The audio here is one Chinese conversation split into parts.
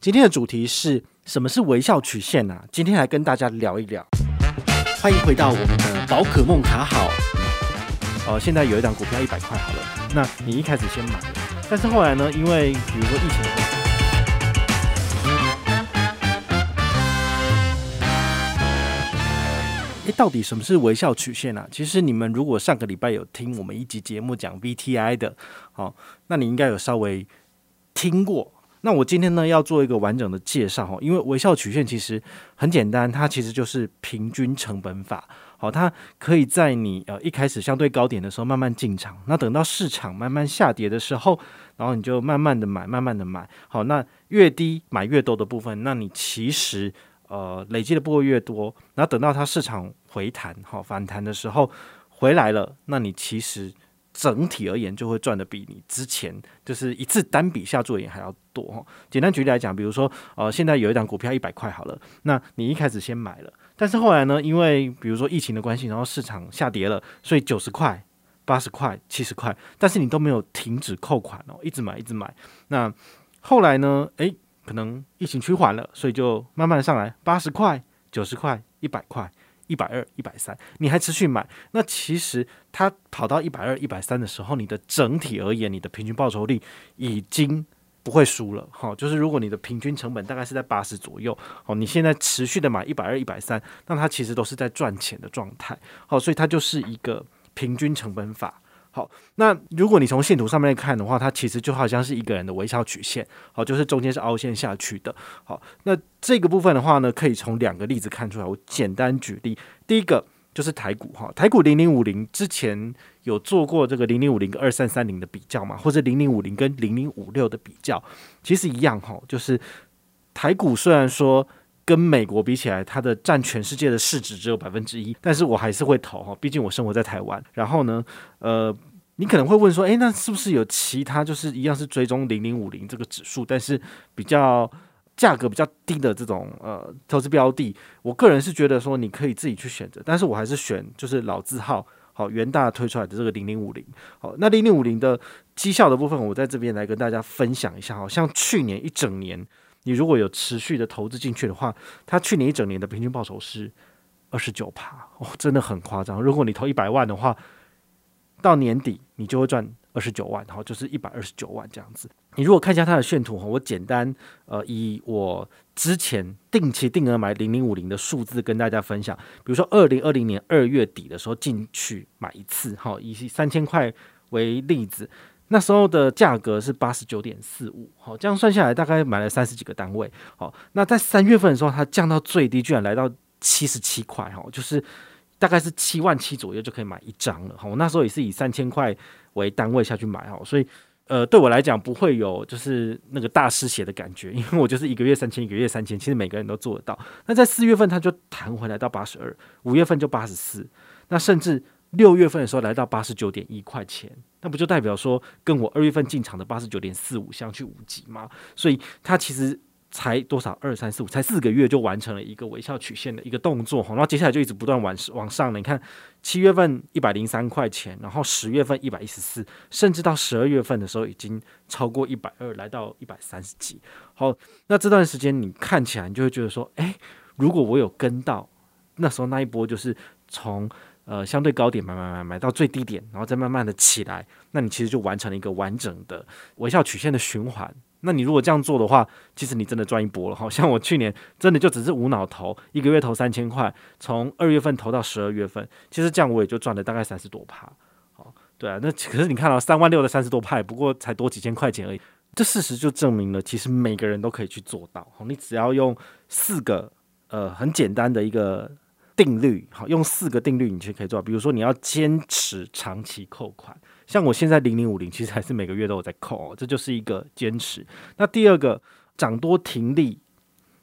今天的主题是什么是微笑曲线呢、啊？今天来跟大家聊一聊。欢迎回到我们的宝可梦卡好。呃，现在有一档股票一百块好了，那你一开始先买，但是后来呢，因为比如说疫情的关系，诶，到底什么是微笑曲线、啊？其实你们如果上个礼拜有听我们一集节目讲 VTI 的，好，那你应该有稍微听过。那我今天呢要做一个完整的介绍哈，因为微笑曲线其实很简单，它其实就是平均成本法。好，它可以在你呃一开始相对高点的时候慢慢进场，那等到市场慢慢下跌的时候，然后你就慢慢的买，慢慢的买。好，那越低买越多的部分，那你其实呃累积的部位越多，然后等到它市场回弹好反弹的时候回来了，那你其实。整体而言，就会赚的比你之前就是一次单笔下注也还要多。简单举例来讲，比如说，呃，现在有一档股票一百块好了，那你一开始先买了，但是后来呢，因为比如说疫情的关系，然后市场下跌了，所以九十块、八十块、七十块，但是你都没有停止扣款哦，一直买，一直买。那后来呢，诶，可能疫情趋缓了，所以就慢慢的上来，八十块、九十块、一百块。一百二、一百三，你还持续买，那其实它跑到一百二、一百三的时候，你的整体而言，你的平均报酬率已经不会输了。好，就是如果你的平均成本大概是在八十左右，好，你现在持续的买一百二、一百三，那它其实都是在赚钱的状态。好，所以它就是一个平均成本法。好，那如果你从线图上面看的话，它其实就好像是一个人的微笑曲线，好，就是中间是凹陷下去的。好，那这个部分的话呢，可以从两个例子看出来。我简单举例，第一个就是台股哈，台股零零五零之前有做过这个零零五零跟二三三零的比较嘛，或者零零五零跟零零五六的比较，其实一样哈，就是台股虽然说。跟美国比起来，它的占全世界的市值只有百分之一，但是我还是会投哈，毕竟我生活在台湾。然后呢，呃，你可能会问说，诶，那是不是有其他就是一样是追踪零零五零这个指数，但是比较价格比较低的这种呃投资标的？我个人是觉得说你可以自己去选择，但是我还是选就是老字号好元大推出来的这个零零五零。好，那零零五零的绩效的部分，我在这边来跟大家分享一下，好像去年一整年。你如果有持续的投资进去的话，它去年一整年的平均报酬是二十九趴哦，真的很夸张。如果你投一百万的话，到年底你就会赚二十九万，好，就是一百二十九万这样子。你如果看一下它的线图哈，我简单呃以我之前定期定额买零零五零的数字跟大家分享，比如说二零二零年二月底的时候进去买一次，好，以三千块为例子。那时候的价格是八十九点四五，好，这样算下来大概买了三十几个单位，好，那在三月份的时候，它降到最低，居然来到七十七块，哈，就是大概是七万七左右就可以买一张了，好，我那时候也是以三千块为单位下去买，哈，所以呃，对我来讲不会有就是那个大失血的感觉，因为我就是一个月三千，一个月三千，其实每个人都做得到。那在四月份它就弹回来到八十二，五月份就八十四，那甚至。六月份的时候来到八十九点一块钱，那不就代表说跟我二月份进场的八十九点四五相去无几吗？所以它其实才多少二三四五，才四个月就完成了一个微笑曲线的一个动作，然后接下来就一直不断往往上了。你看七月份一百零三块钱，然后十月份一百一十四，甚至到十二月份的时候已经超过一百二，来到一百三十几。好，那这段时间你看起来你就会觉得说，诶，如果我有跟到那时候那一波，就是从。呃，相对高点买买买买到最低点，然后再慢慢的起来，那你其实就完成了一个完整的微笑曲线的循环。那你如果这样做的话，其实你真的赚一波了。好 像我去年真的就只是无脑投，一个月投三千块，从二月份投到十二月份，其实这样我也就赚了大概三十多趴。好，对啊，那可是你看到三万六的三十多趴，不过才多几千块钱而已。这事实就证明了，其实每个人都可以去做到。好，你只要用四个呃很简单的一个。定律好，用四个定律你就可以做到。比如说，你要坚持长期扣款，像我现在零零五零，其实还是每个月都有在扣，这就是一个坚持。那第二个涨多停利，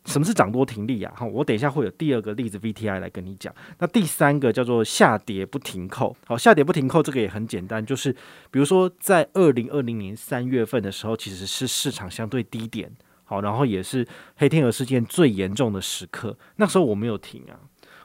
什么是涨多停利啊？好，我等一下会有第二个例子 VTI 来跟你讲。那第三个叫做下跌不停扣，好，下跌不停扣这个也很简单，就是比如说在二零二零年三月份的时候，其实是市场相对低点，好，然后也是黑天鹅事件最严重的时刻，那时候我没有停啊。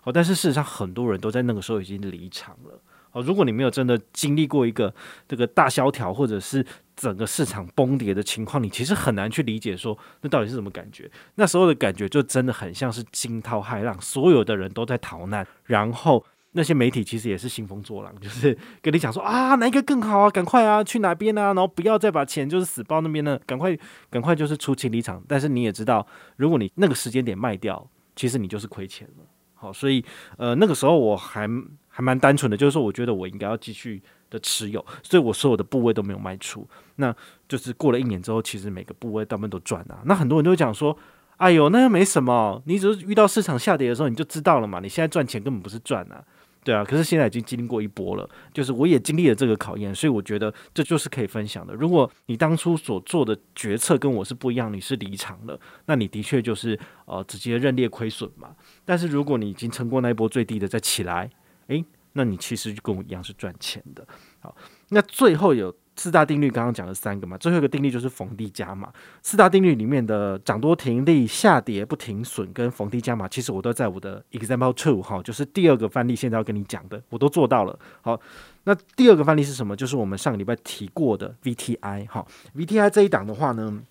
好，但是事实上很多人都在那个时候已经离场了。哦，如果你没有真的经历过一个这个大萧条或者是整个市场崩跌的情况，你其实很难去理解说那到底是什么感觉。那时候的感觉就真的很像是惊涛骇浪，所有的人都在逃难，然后那些媒体其实也是兴风作浪，就是跟你讲说啊，哪一个更好啊，赶快啊，去哪边啊，然后不要再把钱就是死抱那边呢，赶快赶快就是出清离场。但是你也知道，如果你那个时间点卖掉，其实你就是亏钱了。好，所以呃那个时候我还。还蛮单纯的，就是说，我觉得我应该要继续的持有，所以我所有的部位都没有卖出。那就是过了一年之后，其实每个部位大部分都赚了。那很多人都讲说：“哎呦，那又没什么，你只是遇到市场下跌的时候你就知道了嘛。你现在赚钱根本不是赚啊，对啊。可是现在已经经历过一波了，就是我也经历了这个考验，所以我觉得这就是可以分享的。如果你当初所做的决策跟我是不一样，你是离场了，那你的确就是呃直接认列亏损嘛。但是如果你已经撑过那一波最低的再起来。诶，那你其实就跟我一样是赚钱的。好，那最后有四大定律，刚刚讲了三个嘛，最后一个定律就是逢低加码。四大定律里面的涨多停利、下跌不停损跟逢低加码，其实我都在我的 example two 哈，就是第二个范例，现在要跟你讲的，我都做到了。好，那第二个范例是什么？就是我们上个礼拜提过的 VTI 哈，VTI 这一档的话呢，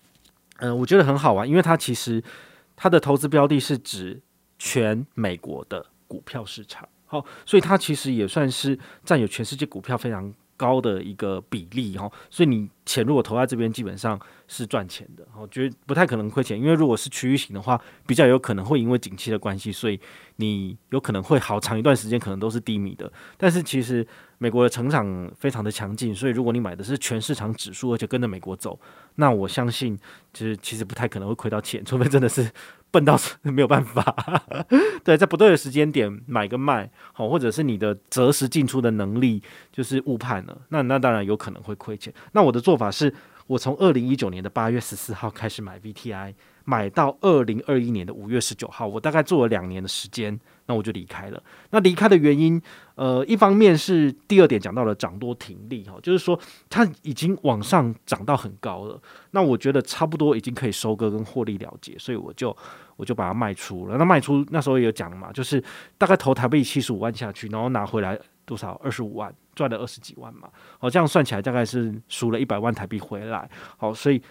嗯、我觉得很好玩，因为它其实它的投资标的是指全美国的股票市场。好，所以它其实也算是占有全世界股票非常高的一个比例哈，所以你钱如果投在这边，基本上是赚钱的，我觉得不太可能亏钱，因为如果是区域型的话，比较有可能会因为景气的关系，所以你有可能会好长一段时间可能都是低迷的。但是其实美国的成长非常的强劲，所以如果你买的是全市场指数，而且跟着美国走，那我相信就是其实不太可能会亏到钱，除非真的是。笨到没有办法，对，在不对的时间点买个卖，好，或者是你的择时进出的能力就是误判了，那那当然有可能会亏钱。那我的做法是，我从二零一九年的八月十四号开始买 VTI，买到二零二一年的五月十九号，我大概做了两年的时间。那我就离开了。那离开的原因，呃，一方面是第二点讲到了涨多停利哈，就是说它已经往上涨到很高了。那我觉得差不多已经可以收割跟获利了结，所以我就我就把它卖出了。那卖出那时候也有讲嘛，就是大概投台币七十五万下去，然后拿回来多少二十五万，赚了二十几万嘛。好，这样算起来大概是输了一百万台币回来。好，所以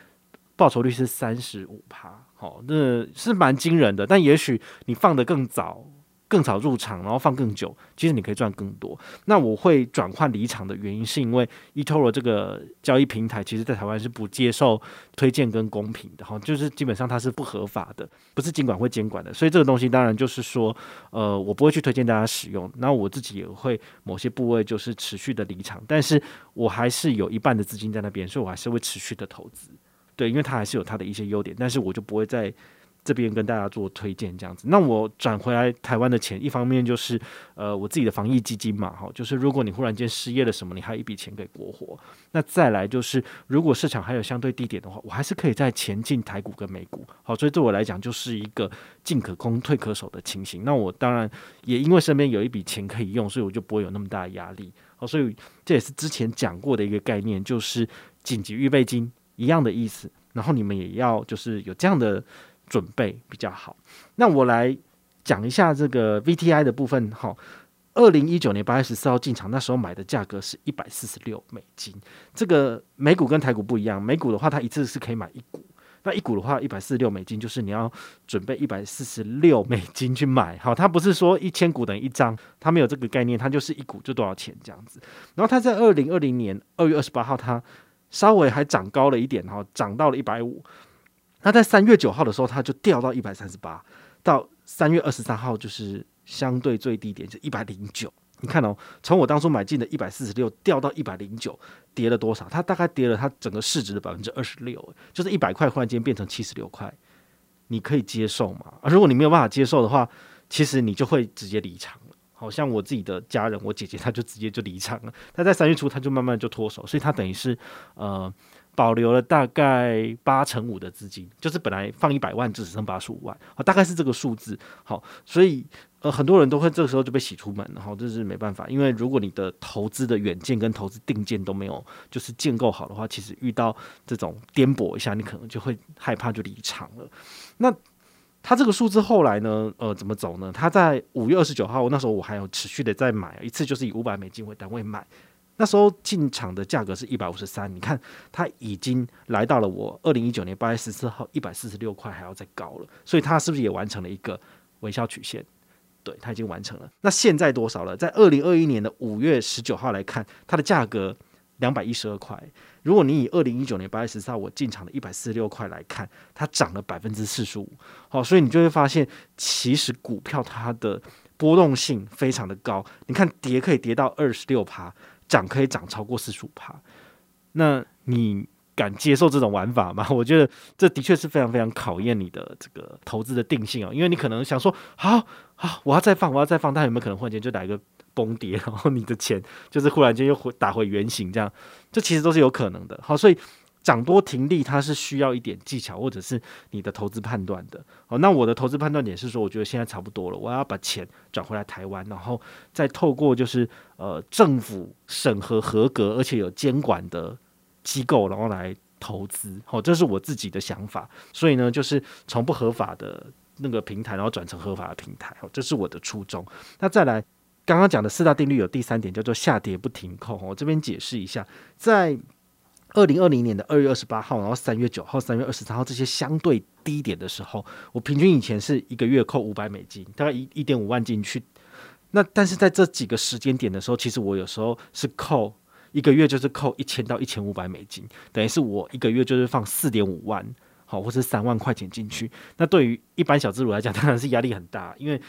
报酬率是三十五趴，好，那是蛮惊人的。但也许你放得更早。更早入场，然后放更久，其实你可以赚更多。那我会转换离场的原因，是因为 eToro 这个交易平台，其实在台湾是不接受推荐跟公平的哈，就是基本上它是不合法的，不是监管会监管的。所以这个东西当然就是说，呃，我不会去推荐大家使用。那我自己也会某些部位就是持续的离场，但是我还是有一半的资金在那边，所以我还是会持续的投资。对，因为它还是有它的一些优点，但是我就不会在。这边跟大家做推荐这样子，那我转回来台湾的钱，一方面就是呃我自己的防疫基金嘛，哈，就是如果你忽然间失业了什么，你还有一笔钱给国货。那再来就是，如果市场还有相对低点的话，我还是可以再前进台股跟美股，好，所以对我来讲就是一个进可攻退可守的情形。那我当然也因为身边有一笔钱可以用，所以我就不会有那么大的压力，好，所以这也是之前讲过的一个概念，就是紧急预备金一样的意思。然后你们也要就是有这样的。准备比较好。那我来讲一下这个 VTI 的部分。哈，二零一九年八月十四号进场，那时候买的价格是一百四十六美金。这个美股跟台股不一样，美股的话，它一次是可以买一股。那一股的话，一百四十六美金就是你要准备一百四十六美金去买。好，它不是说一千股等于一张，它没有这个概念，它就是一股就多少钱这样子。然后它在二零二零年二月二十八号，它稍微还涨高了一点，哈，涨到了一百五。那在三月九号的时候，它就掉到一百三十八，到三月二十三号就是相对最低点，就一百零九。你看哦，从我当初买进的一百四十六掉到一百零九，跌了多少？它大概跌了它整个市值的百分之二十六，就是一百块忽然间变成七十六块，你可以接受吗？啊，如果你没有办法接受的话，其实你就会直接离场。好像我自己的家人，我姐姐，她就直接就离场了。她在三月初，她就慢慢就脱手，所以她等于是呃。保留了大概八成五的资金，就是本来放一百万，只剩八十五万，好，大概是这个数字。好，所以呃，很多人都会这个时候就被洗出门，然后这是没办法，因为如果你的投资的远见跟投资定见都没有，就是建构好的话，其实遇到这种颠簸一下，你可能就会害怕就离场了。那它这个数字后来呢，呃，怎么走呢？它在五月二十九号，那时候我还有持续的在买，一次就是以五百美金为单位买。那时候进场的价格是一百五十三，你看它已经来到了我二零一九年八月十四号一百四十六块还要再高了，所以它是不是也完成了一个微笑曲线？对，它已经完成了。那现在多少了？在二零二一年的五月十九号来看，它的价格两百一十二块。如果你以二零一九年八月十四号我进场的一百四十六块来看，它涨了百分之四十五。好，所以你就会发现，其实股票它的波动性非常的高。你看跌可以跌到二十六趴。涨可以涨超过四十五趴，那你敢接受这种玩法吗？我觉得这的确是非常非常考验你的这个投资的定性啊，因为你可能想说，好好，我要再放，我要再放，但有没有可能忽然间就来一个崩跌，然后你的钱就是忽然间又回打回原形，这样，这其实都是有可能的。好，所以。涨多停利，它是需要一点技巧，或者是你的投资判断的。哦，那我的投资判断点是说，我觉得现在差不多了，我要把钱转回来台湾，然后再透过就是呃政府审核合格而且有监管的机构，然后来投资。好，这是我自己的想法。所以呢，就是从不合法的那个平台，然后转成合法的平台。好，这是我的初衷。那再来，刚刚讲的四大定律有第三点叫做下跌不停扣。我这边解释一下，在。二零二零年的二月二十八号，然后三月九号、三月二十三号这些相对低点的时候，我平均以前是一个月扣五百美金，大概一一点五万进去。那但是在这几个时间点的时候，其实我有时候是扣一个月就是扣一千到一千五百美金，等于是我一个月就是放四点五万，好，或是三万块钱进去。那对于一般小资主来讲，当然是压力很大，因为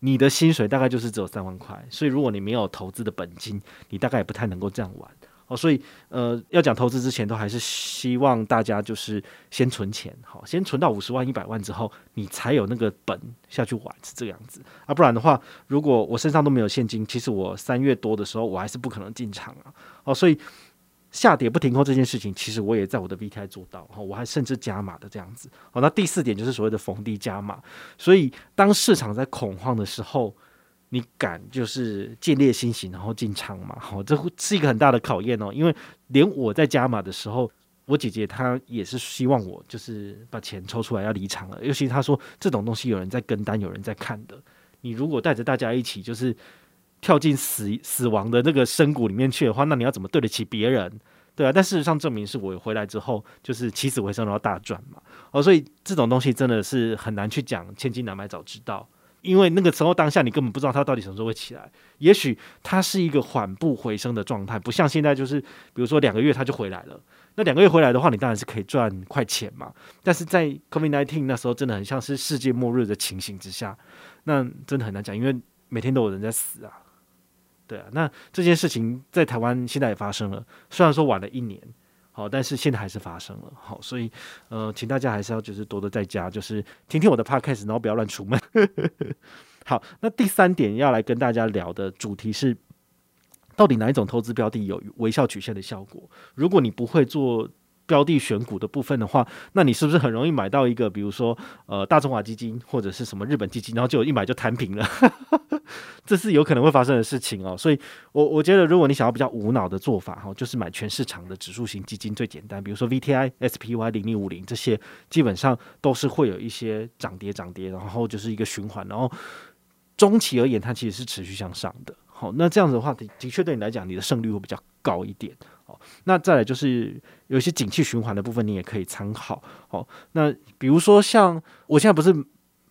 你的薪水大概就是只有三万块，所以如果你没有投资的本金，你大概也不太能够这样玩。哦，所以呃，要讲投资之前，都还是希望大家就是先存钱，好，先存到五十万、一百万之后，你才有那个本下去玩，是这个样子啊。不然的话，如果我身上都没有现金，其实我三月多的时候，我还是不可能进场啊。哦，所以下跌不停扣这件事情，其实我也在我的 VTI 做到，哈，我还甚至加码的这样子。好，那第四点就是所谓的逢低加码。所以当市场在恐慌的时候，你敢就是建立信心，然后进场嘛？好，这是一个很大的考验哦。因为连我在加码的时候，我姐姐她也是希望我就是把钱抽出来要离场了。尤其她说这种东西有人在跟单，有人在看的。你如果带着大家一起就是跳进死死亡的那个深谷里面去的话，那你要怎么对得起别人？对啊。但事实上证明是我回来之后就是起死回生，然后大赚嘛。哦，所以这种东西真的是很难去讲，千金难买早知道。因为那个时候当下你根本不知道它到底什么时候会起来，也许它是一个缓步回升的状态，不像现在就是比如说两个月它就回来了。那两个月回来的话，你当然是可以赚快钱嘛。但是在 COVID-19 那时候真的很像是世界末日的情形之下，那真的很难讲，因为每天都有人在死啊。对啊，那这件事情在台湾现在也发生了，虽然说晚了一年。好，但是现在还是发生了。好，所以呃，请大家还是要就是多多在家，就是听听我的 podcast，然后不要乱出门。好，那第三点要来跟大家聊的主题是，到底哪一种投资标的有微笑曲线的效果？如果你不会做。标的选股的部分的话，那你是不是很容易买到一个，比如说呃大中华基金或者是什么日本基金，然后就一买就摊平了？这是有可能会发生的事情哦。所以我我觉得，如果你想要比较无脑的做法哈，就是买全市场的指数型基金最简单，比如说 VTI、SPY 零零五零这些，基本上都是会有一些涨跌涨跌，然后就是一个循环，然后中期而言，它其实是持续向上的。好，那这样子的话，的的确对你来讲，你的胜率会比较高一点。那再来就是有一些景气循环的部分，你也可以参考。好，那比如说像我现在不是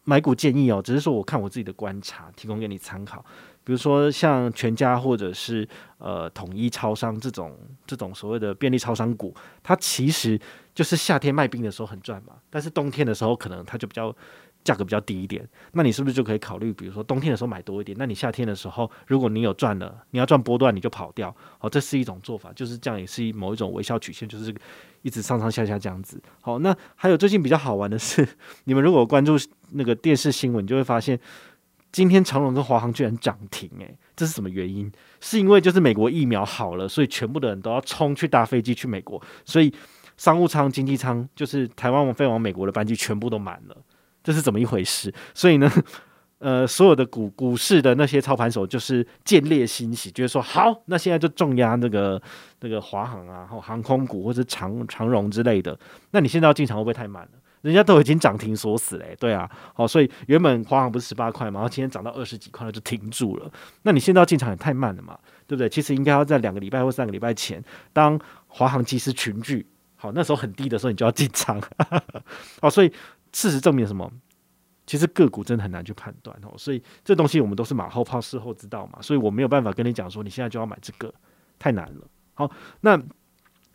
买股建议哦，只是说我看我自己的观察，提供给你参考。比如说像全家或者是呃统一超商这种这种所谓的便利超商股，它其实就是夏天卖冰的时候很赚嘛，但是冬天的时候可能它就比较。价格比较低一点，那你是不是就可以考虑，比如说冬天的时候买多一点？那你夏天的时候，如果你有赚了，你要赚波段，你就跑掉。好，这是一种做法，就是这样，也是某一种微笑曲线，就是一直上上下下这样子。好，那还有最近比较好玩的是，你们如果关注那个电视新闻，就会发现今天长隆跟华航居然涨停，诶，这是什么原因？是因为就是美国疫苗好了，所以全部的人都要冲去搭飞机去美国，所以商务舱、经济舱就是台湾往飞往美国的班机全部都满了。这是怎么一回事？所以呢，呃，所有的股股市的那些操盘手就是见猎心喜，就是说好，那现在就重压那个那个华航啊，或航空股或者长长荣之类的。那你现在要进场会不会太慢了？人家都已经涨停锁死了，对啊，好，所以原本华航不是十八块嘛，然后今天涨到二十几块了就停住了。那你现在要进场也太慢了嘛，对不对？其实应该要在两个礼拜或三个礼拜前，当华航机师群聚，好，那时候很低的时候你就要进场。好，所以事实证明什么？其实个股真的很难去判断哦，所以这东西我们都是马后炮，事后知道嘛，所以我没有办法跟你讲说你现在就要买这个，太难了。好，那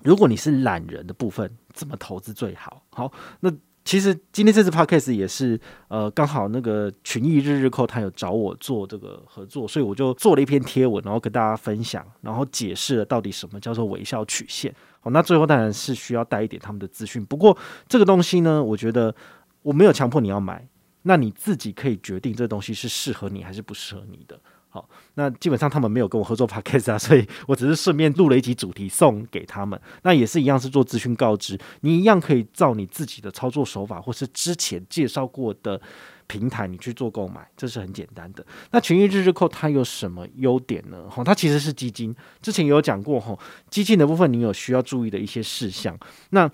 如果你是懒人的部分，怎么投资最好？好，那其实今天这次 podcast 也是呃，刚好那个群益日日扣他有找我做这个合作，所以我就做了一篇贴文，然后跟大家分享，然后解释了到底什么叫做微笑曲线。好，那最后当然是需要带一点他们的资讯，不过这个东西呢，我觉得我没有强迫你要买。那你自己可以决定这东西是适合你还是不适合你的。好，那基本上他们没有跟我合作 podcast 啊，所以我只是顺便录了一集主题送给他们。那也是一样是做资讯告知，你一样可以照你自己的操作手法，或是之前介绍过的平台，你去做购买，这是很简单的。那群益日日扣它有什么优点呢？哈，它其实是基金，之前有讲过哈，基金的部分你有需要注意的一些事项。那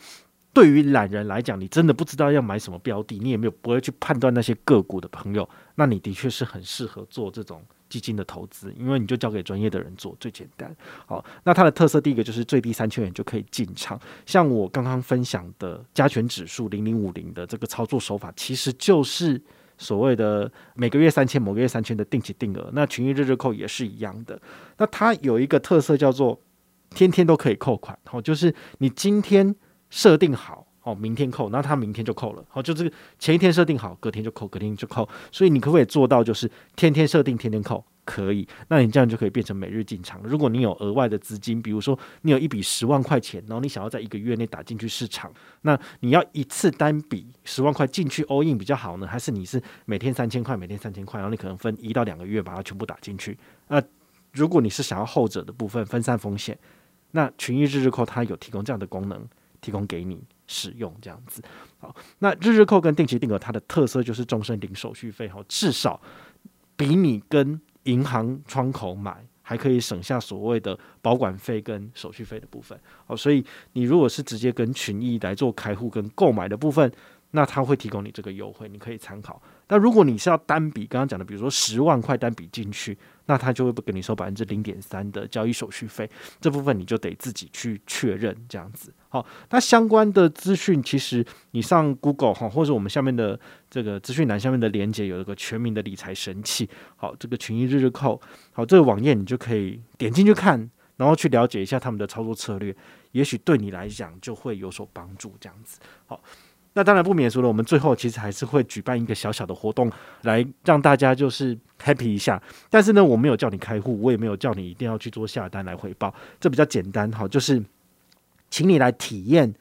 对于懒人来讲，你真的不知道要买什么标的，你也没有不会去判断那些个股的朋友，那你的确是很适合做这种基金的投资，因为你就交给专业的人做最简单。好，那它的特色第一个就是最低三千元就可以进场，像我刚刚分享的加权指数零零五零的这个操作手法，其实就是所谓的每个月三千，某个月三千的定期定额。那群益日日扣也是一样的，那它有一个特色叫做天天都可以扣款，好，就是你今天。设定好哦，明天扣，那他明天就扣了。好，就这个前一天设定好，隔天就扣，隔天就扣。所以你可不可以做到，就是天天设定，天天扣？可以。那你这样就可以变成每日进场。如果你有额外的资金，比如说你有一笔十万块钱，然后你想要在一个月内打进去市场，那你要一次单笔十万块进去 all in 比较好呢，还是你是每天三千块，每天三千块，然后你可能分一到两个月把它全部打进去？那如果你是想要后者的部分分散风险，那群益日日扣它有提供这样的功能。提供给你使用这样子，好，那日日扣跟定期定额它的特色就是终身零手续费，哈，至少比你跟银行窗口买还可以省下所谓的保管费跟手续费的部分，好，所以你如果是直接跟群益来做开户跟购买的部分，那他会提供你这个优惠，你可以参考。那如果你是要单笔，刚刚讲的，比如说十万块单笔进去，那他就会不给你收百分之零点三的交易手续费，这部分你就得自己去确认这样子。好，那相关的资讯，其实你上 Google 哈，或者我们下面的这个资讯栏下面的连接有一个全民的理财神器，好，这个群益日日扣，好，这个网页你就可以点进去看，然后去了解一下他们的操作策略，也许对你来讲就会有所帮助这样子。好。那当然不免俗了，我们最后其实还是会举办一个小小的活动，来让大家就是 happy 一下。但是呢，我没有叫你开户，我也没有叫你一定要去做下单来回报，这比较简单哈，就是请你来体验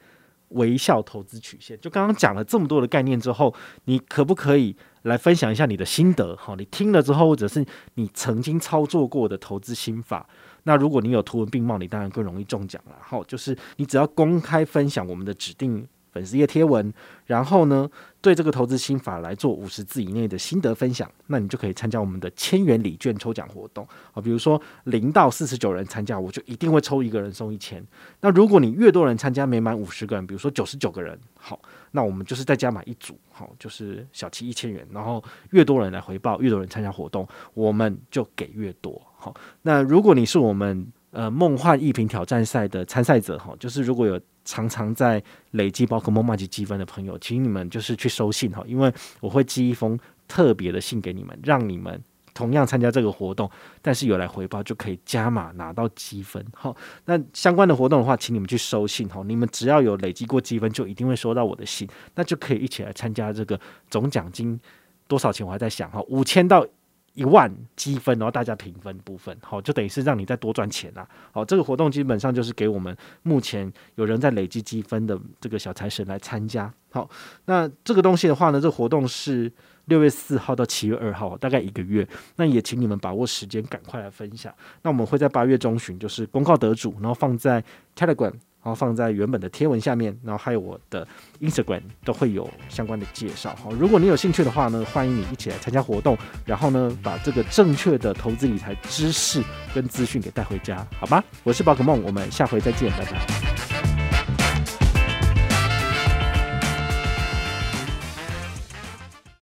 微笑投资曲线。就刚刚讲了这么多的概念之后，你可不可以来分享一下你的心得？哈，你听了之后，或者是你曾经操作过的投资心法。那如果你有图文并茂，你当然更容易中奖了。好，就是你只要公开分享我们的指定。粉丝页贴文，然后呢，对这个投资心法来做五十字以内的心得分享，那你就可以参加我们的千元礼券抽奖活动啊。比如说零到四十九人参加，我就一定会抽一个人送一千。那如果你越多人参加，没满五十个人，比如说九十九个人，好，那我们就是再加买一组，好，就是小七一千元。然后越多人来回报，越多人参加活动，我们就给越多。好，那如果你是我们呃梦幻一品挑战赛的参赛者，哈，就是如果有。常常在累积宝可梦麦吉积分的朋友，请你们就是去收信哈，因为我会寄一封特别的信给你们，让你们同样参加这个活动，但是有来回报就可以加码拿到积分。好，那相关的活动的话，请你们去收信哈，你们只要有累积过积分，就一定会收到我的信，那就可以一起来参加这个总奖金多少钱？我还在想哈，五千到。一万积分，然后大家平分部分，好，就等于是让你再多赚钱啦。好，这个活动基本上就是给我们目前有人在累积积分的这个小财神来参加。好，那这个东西的话呢，这个活动是六月四号到七月二号，大概一个月。那也请你们把握时间，赶快来分享。那我们会在八月中旬就是公告得主，然后放在 Telegram。然后放在原本的贴文下面，然后还有我的 Instagram 都会有相关的介绍。好，如果你有兴趣的话呢，欢迎你一起来参加活动，然后呢，把这个正确的投资理财知识跟资讯给带回家，好吗？我是宝可梦，我们下回再见，拜拜。